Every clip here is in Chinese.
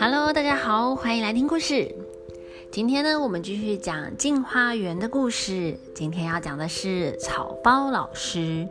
Hello，大家好，欢迎来听故事。今天呢，我们继续讲《镜花缘》的故事。今天要讲的是草包老师。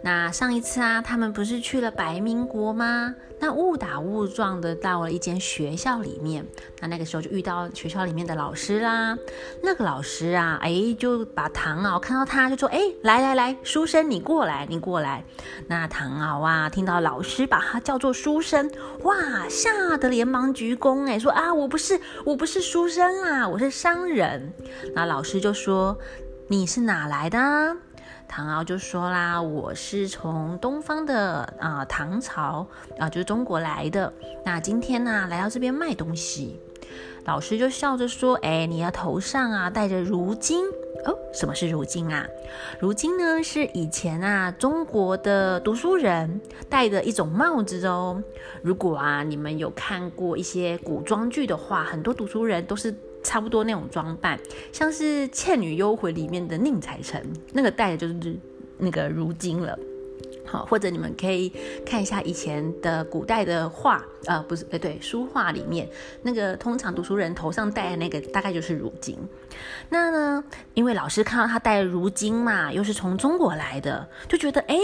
那上一次啊，他们不是去了白民国吗？那误打误撞的到了一间学校里面。那那个时候就遇到学校里面的老师啦。那个老师啊，哎，就把唐敖看到他就说：“哎，来来来，书生你过来，你过来。”那唐敖啊，听到老师把他叫做书生，哇，吓得连忙鞠躬，哎，说：“啊，我不是，我不是书生啊，我是商人。”那老师就说：“你是哪来的？”唐敖就说啦：“我是从东方的啊，唐朝啊，就是中国来的。那今天呢，来到这边卖东西。”老师就笑着说：“哎，你的头上啊戴着如巾哦？什么是如巾啊？如巾呢是以前啊中国的读书人戴的一种帽子哦。如果啊你们有看过一些古装剧的话，很多读书人都是。”差不多那种装扮，像是《倩女幽魂》里面的宁采臣，那个戴的就是那个如今了。好，或者你们可以看一下以前的古代的画，呃，不是，呃，对，书画里面那个通常读书人头上戴的那个，大概就是如今。那呢，因为老师看到他戴如今嘛，又是从中国来的，就觉得，哎，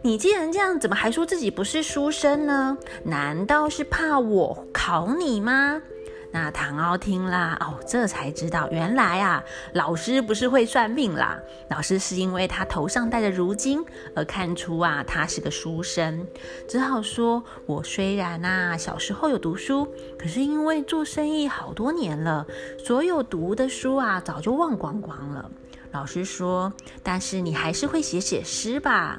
你既然这样，怎么还说自己不是书生呢？难道是怕我考你吗？那唐敖听啦，哦，这才知道原来啊，老师不是会算命啦，老师是因为他头上戴着如巾而看出啊，他是个书生，只好说：我虽然啊小时候有读书，可是因为做生意好多年了，所有读的书啊早就忘光光了。老师说：但是你还是会写写诗吧？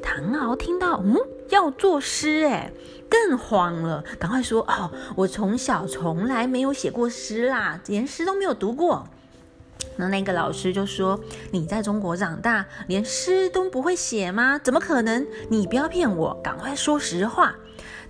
唐敖听到，嗯，要作诗，哎。更慌了，赶快说哦！我从小从来没有写过诗啦，连诗都没有读过。那那个老师就说：“你在中国长大，连诗都不会写吗？怎么可能？你不要骗我，赶快说实话。”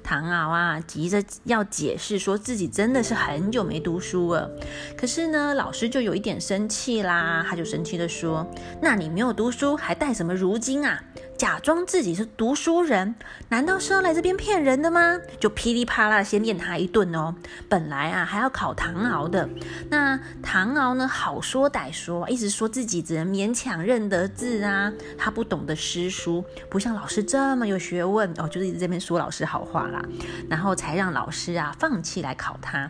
唐敖啊，急着要解释，说自己真的是很久没读书了。可是呢，老师就有一点生气啦，他就生气的说：“那你没有读书，还带什么如今啊？”假装自己是读书人，难道是要来这边骗人的吗？就噼里啪啦先念他一顿哦。本来啊还要考唐敖的，那唐敖呢好说歹说，一直说自己只能勉强认得字啊，他不懂得诗书，不像老师这么有学问哦，就一直这边说老师好话啦，然后才让老师啊放弃来考他。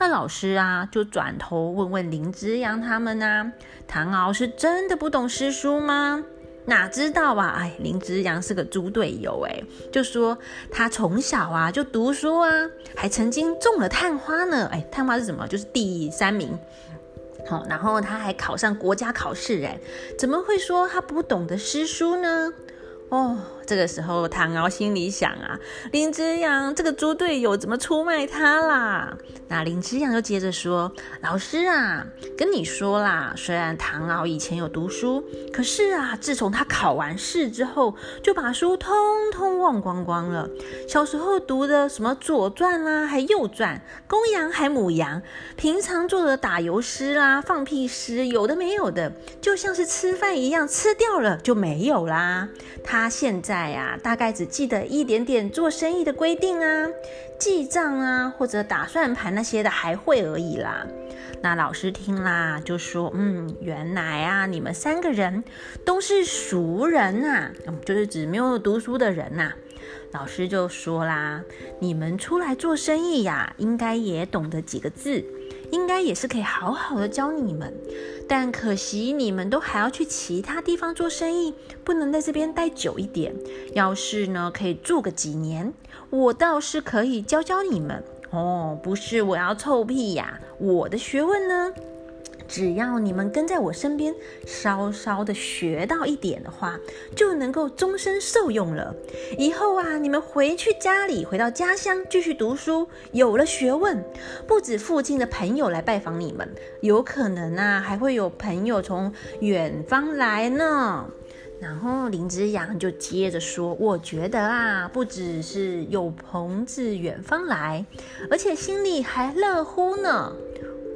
那老师啊就转头问问林之阳他们啊，唐敖是真的不懂诗书吗？哪知道啊！哎，林之阳是个猪队友哎，就说他从小啊就读书啊，还曾经中了探花呢。哎，探花是什么？就是第三名。好，然后他还考上国家考试哎，怎么会说他不懂得诗书呢？哦，这个时候唐敖心里想啊，林之阳这个猪队友怎么出卖他啦？那林之阳就接着说：“老师啊，跟你说啦，虽然唐敖以前有读书，可是啊，自从他考完试之后，就把书通通忘光光了。小时候读的什么《左传》啦，还《右传》，公羊还母羊，平常做的打油诗啦、放屁诗，有的没有的，就像是吃饭一样，吃掉了就没有啦。”他现在呀，大概只记得一点点做生意的规定啊、记账啊，或者打算盘那些的还会而已啦。那老师听啦，就说：“嗯，原来啊，你们三个人都是熟人啊，就是指没有读书的人呐。”老师就说啦：“你们出来做生意呀，应该也懂得几个字。”应该也是可以好好的教你们，但可惜你们都还要去其他地方做生意，不能在这边待久一点。要是呢，可以住个几年，我倒是可以教教你们哦。不是我要臭屁呀，我的学问呢？只要你们跟在我身边，稍稍的学到一点的话，就能够终身受用了。以后啊，你们回去家里，回到家乡继续读书，有了学问，不止附近的朋友来拜访你们，有可能啊，还会有朋友从远方来呢。然后林之阳就接着说：“我觉得啊，不只是有朋自远方来，而且心里还乐乎呢。”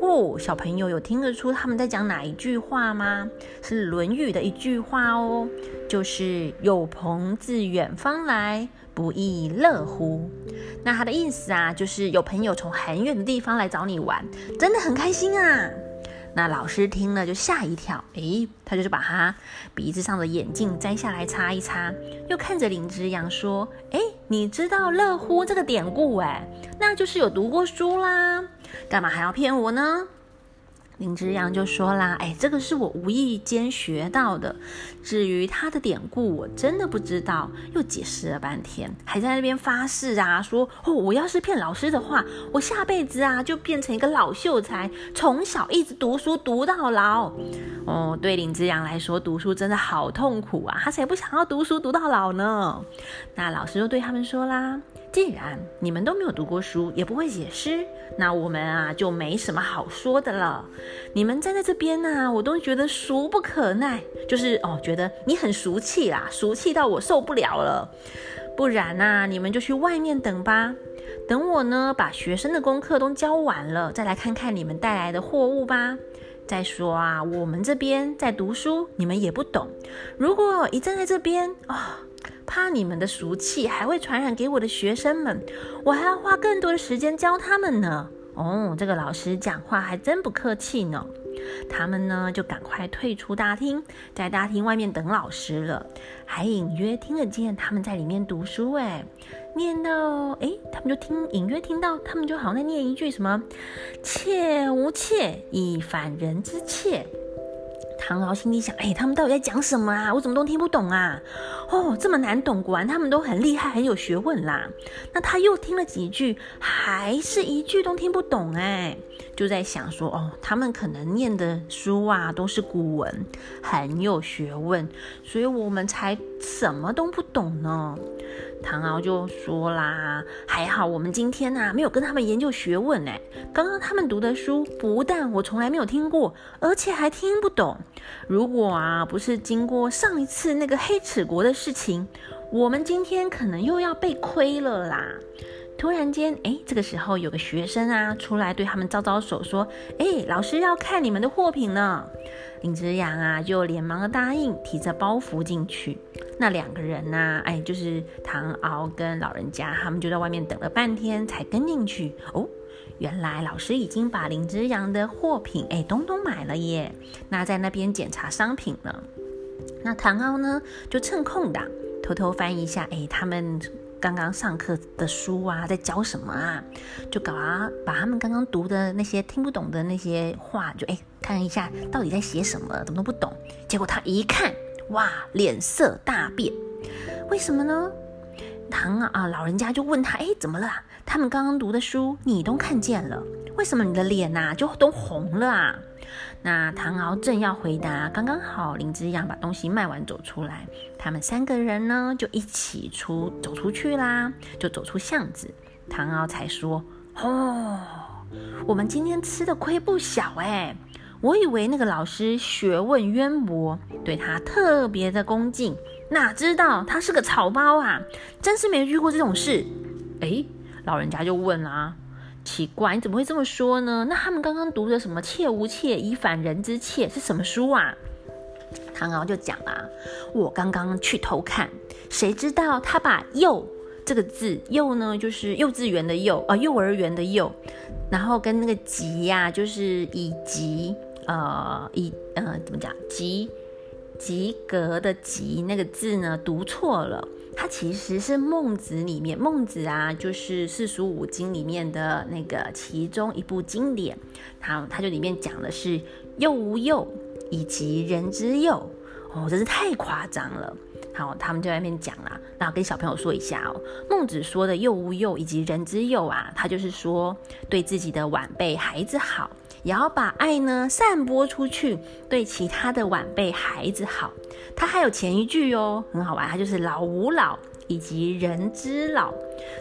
哦，小朋友有听得出他们在讲哪一句话吗？是《论语》的一句话哦，就是“有朋自远方来，不亦乐乎”。那它的意思啊，就是有朋友从很远的地方来找你玩，真的很开心啊。那老师听了就吓一跳，诶，他就是把他鼻子上的眼镜摘下来擦一擦，又看着林之阳说：“诶，你知道‘乐乎’这个典故？诶，那就是有读过书啦，干嘛还要骗我呢？”林之阳就说啦：“哎，这个是我无意间学到的。至于他的典故，我真的不知道。”又解释了半天，还在那边发誓啊，说：“哦，我要是骗老师的话，我下辈子啊就变成一个老秀才，从小一直读书读到老。”哦，对林之阳来说，读书真的好痛苦啊，他才不想要读书读到老呢。那老师就对他们说啦。既然你们都没有读过书，也不会写诗，那我们啊就没什么好说的了。你们站在这边呢，我都觉得俗不可耐，就是哦，觉得你很俗气啦，俗气到我受不了了。不然呐，你们就去外面等吧，等我呢把学生的功课都教完了，再来看看你们带来的货物吧。再说啊，我们这边在读书，你们也不懂。如果一站在这边啊。怕你们的俗气还会传染给我的学生们，我还要花更多的时间教他们呢。哦，这个老师讲话还真不客气呢。他们呢就赶快退出大厅，在大厅外面等老师了，还隐约听得见他们在里面读书。诶，念到诶，他们就听隐约听到他们就好像在念一句什么“妾无妾，以反人之妾”。唐敖心里想：哎，他们到底在讲什么啊？我怎么都听不懂啊？哦，这么难懂，果然他们都很厉害，很有学问啦。那他又听了几句，还是一句都听不懂，哎，就在想说：哦，他们可能念的书啊都是古文，很有学问，所以我们才什么都不懂呢。唐敖就说啦：“还好我们今天呐没有跟他们研究学问呢。刚刚他们读的书不但我从来没有听过，而且还听不懂。如果啊不是经过上一次那个黑齿国的事情，我们今天可能又要被亏了啦。”突然间，哎，这个时候有个学生啊出来对他们招招手，说：“哎，老师要看你们的货品呢。”林之阳啊就连忙的答应，提着包袱进去。那两个人呢，哎，就是唐敖跟老人家，他们就在外面等了半天才跟进去。哦，原来老师已经把林之阳的货品，哎，东东买了耶。那在那边检查商品呢。那唐敖呢，就趁空档偷偷翻一下，哎，他们。刚刚上课的书啊，在教什么啊？就搞啊，把他们刚刚读的那些听不懂的那些话，就哎看一下到底在写什么，怎么都不懂。结果他一看，哇，脸色大变。为什么呢？唐啊，老人家就问他，哎，怎么了？他们刚刚读的书你都看见了，为什么你的脸呐就都红了啊？那唐敖正要回答，刚刚好林之阳把东西卖完走出来，他们三个人呢就一起出走出去啦，就走出巷子，唐敖才说：“哦，我们今天吃的亏不小哎，我以为那个老师学问渊博，对他特别的恭敬，哪知道他是个草包啊，真是没遇过这种事。”哎，老人家就问啊。奇怪，你怎么会这么说呢？那他们刚刚读的什么“妾无妾，以反人之妾”是什么书啊？唐敖就讲啊，我刚刚去偷看，谁知道他把“幼”这个字，“幼”呢就是幼稚园的“幼”啊，幼儿园的“幼”，然后跟那个“及”呀，就是以及呃以呃怎么讲及及格的“及”那个字呢读错了。它其实是孟子里面，孟子啊，就是四书五经里面的那个其中一部经典。它它就里面讲的是“幼无幼，以及人之幼”，哦，真是太夸张了。好，他们就在那边讲啦。那跟小朋友说一下哦，孟子说的“幼吾幼，以及人之幼”啊，他就是说对自己的晚辈孩子好。也要把爱呢散播出去，对其他的晚辈孩子好。他还有前一句哦，很好玩，他就是老吾老以及人之老，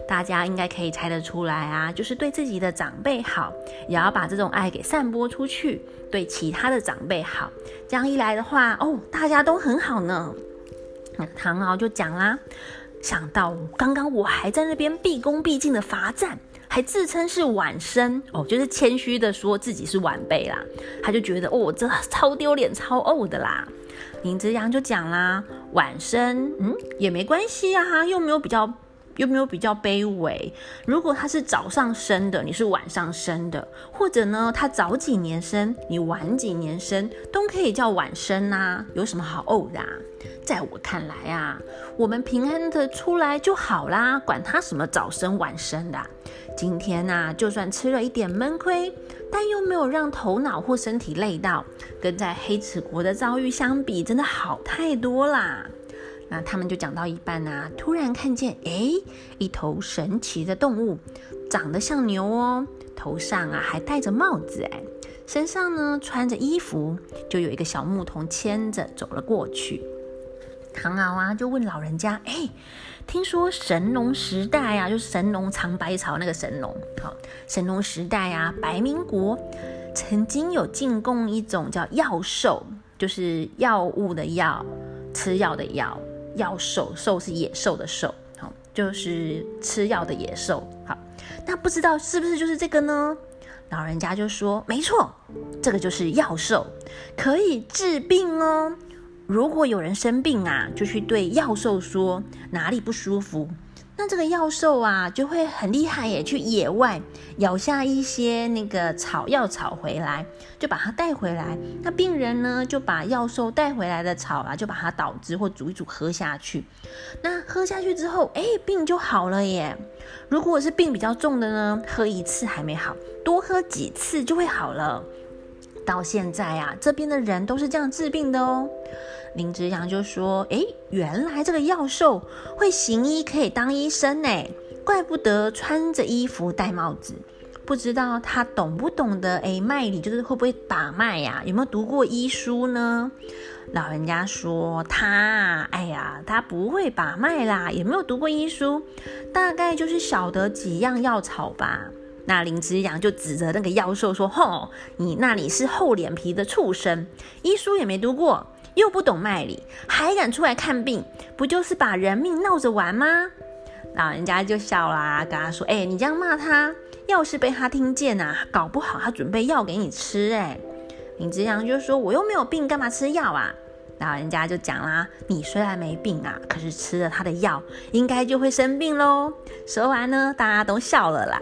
大家应该可以猜得出来啊，就是对自己的长辈好，也要把这种爱给散播出去，对其他的长辈好。这样一来的话，哦，大家都很好呢。唐敖就讲啦，想到刚刚我还在那边毕恭毕敬的罚站。还自称是晚生哦，就是谦虚的说自己是晚辈啦。他就觉得哦，这超丢脸、超呕的啦。林子阳就讲啦，晚生嗯也没关系啊，又没有比较。有没有比较卑微？如果他是早上生的，你是晚上生的，或者呢，他早几年生，你晚几年生，都可以叫晚生呐，有什么好怄的？在我看来啊，我们平安的出来就好啦，管他什么早生晚生的。今天呐，就算吃了一点闷亏，但又没有让头脑或身体累到，跟在黑齿国的遭遇相比，真的好太多啦。那他们就讲到一半呢，突然看见，哎，一头神奇的动物，长得像牛哦，头上啊还戴着帽子，哎，身上呢穿着衣服，就有一个小牧童牵着走了过去。唐敖啊就问老人家，哎，听说神农时代啊，就是神农尝百草那个神农，好，神农时代啊，白民国曾经有进贡一种叫药兽，就是药物的药，吃药的药。药兽，兽是野兽的兽，好，就是吃药的野兽。好，那不知道是不是就是这个呢？老人家就说，没错，这个就是药兽，可以治病哦。如果有人生病啊，就去对药兽说哪里不舒服。那这个药兽啊，就会很厉害耶，去野外咬下一些那个草药草回来，就把它带回来。那病人呢，就把药兽带回来的草啊，就把它捣汁或煮一煮喝下去。那喝下去之后，哎，病就好了耶。如果是病比较重的呢，喝一次还没好，多喝几次就会好了。到现在啊，这边的人都是这样治病的哦。林之阳就说：“诶，原来这个药兽会行医，可以当医生呢，怪不得穿着衣服戴帽子。不知道他懂不懂得？诶，脉理就是会不会把脉呀？有没有读过医书呢？”老人家说：“他，哎呀，他不会把脉啦，也没有读过医书，大概就是晓得几样药草吧。”那林之阳就指着那个妖兽说：“吼，你那里是厚脸皮的畜生，医书也没读过。”又不懂卖理，还敢出来看病，不就是把人命闹着玩吗？老人家就笑啦，跟他说：“哎，你这样骂他，要是被他听见呐，搞不好他准备药给你吃。”哎，林之阳就说：“我又没有病，干嘛吃药啊？”老人家就讲啦：“你虽然没病啊，可是吃了他的药，应该就会生病喽。”说完呢，大家都笑了啦。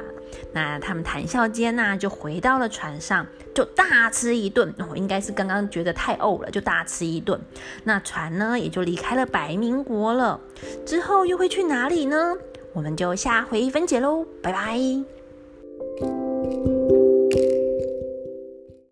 那他们谈笑间呢，就回到了船上，就大吃一顿。哦，应该是刚刚觉得太呕了，就大吃一顿。那船呢，也就离开了白民国了。之后又会去哪里呢？我们就下回分解喽，拜拜。